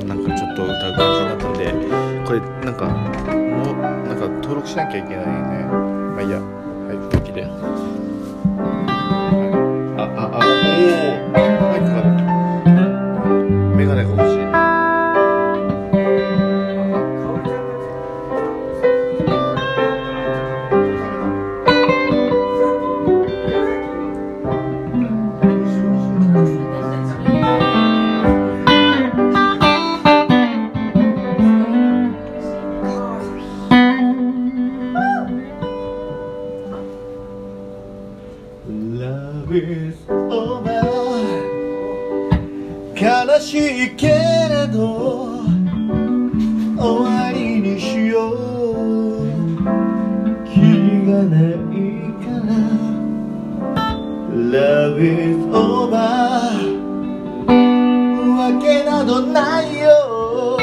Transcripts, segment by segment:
スなんかちょっと歌う感じになったんでこれなんかもうなんか登録しなきゃいけないねまあいいや。はい。雰囲気で悲しいけれど終わりにしよう。キリがないから Love is over わけなどないよ。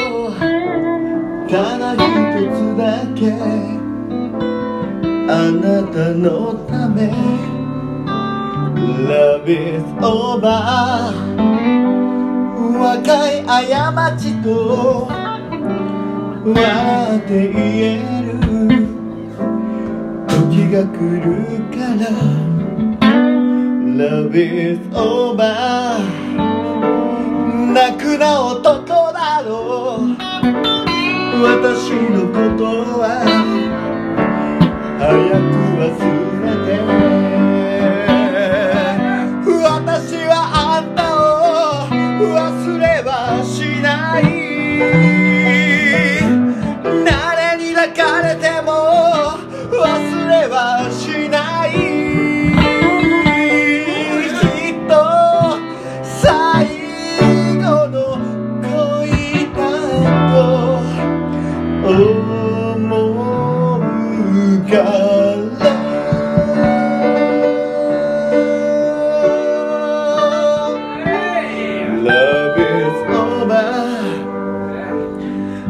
ただ一つだけ。あなたのため。Love is over 若い過ちと笑って言える。時が来るから。Love is over 泣くな男だろう。私のことは早く忘れて。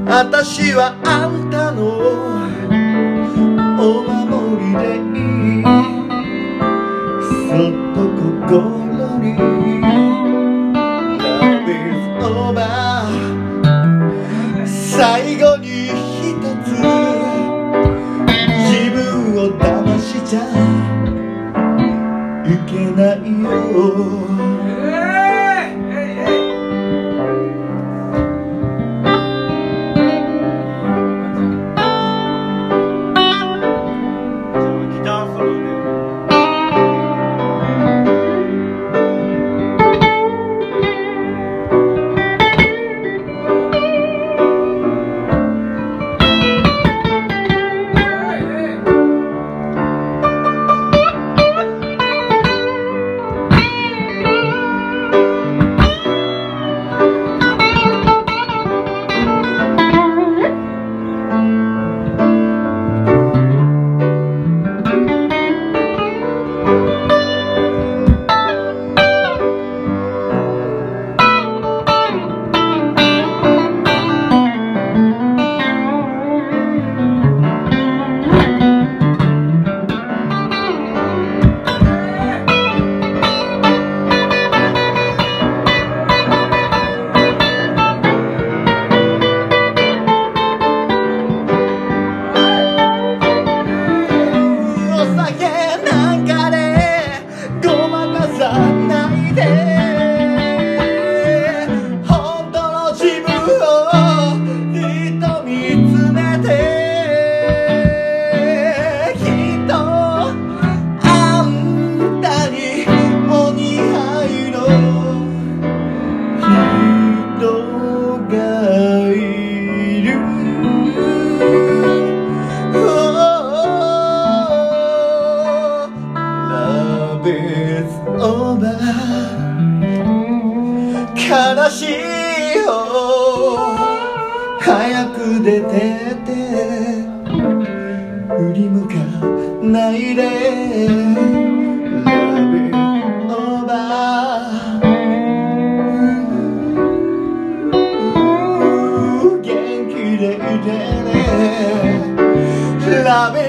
私はあんたのお守りでいい。そっと心に Love is over 最後に一つ自分を騙しちゃいけないよ。悲しいよ。早く出てって振り向かないで。Love is over 元気でいてね。Love is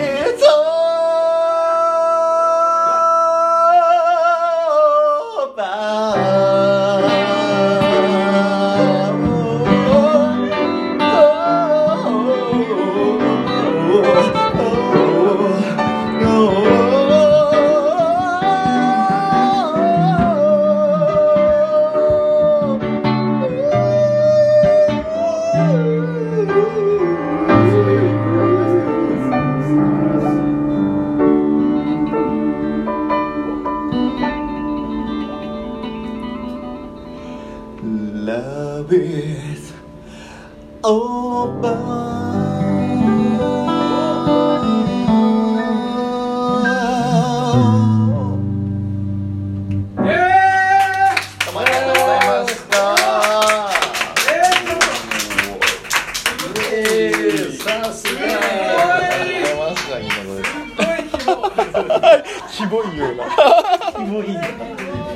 with over. 기본이에 요. 기본이에 요.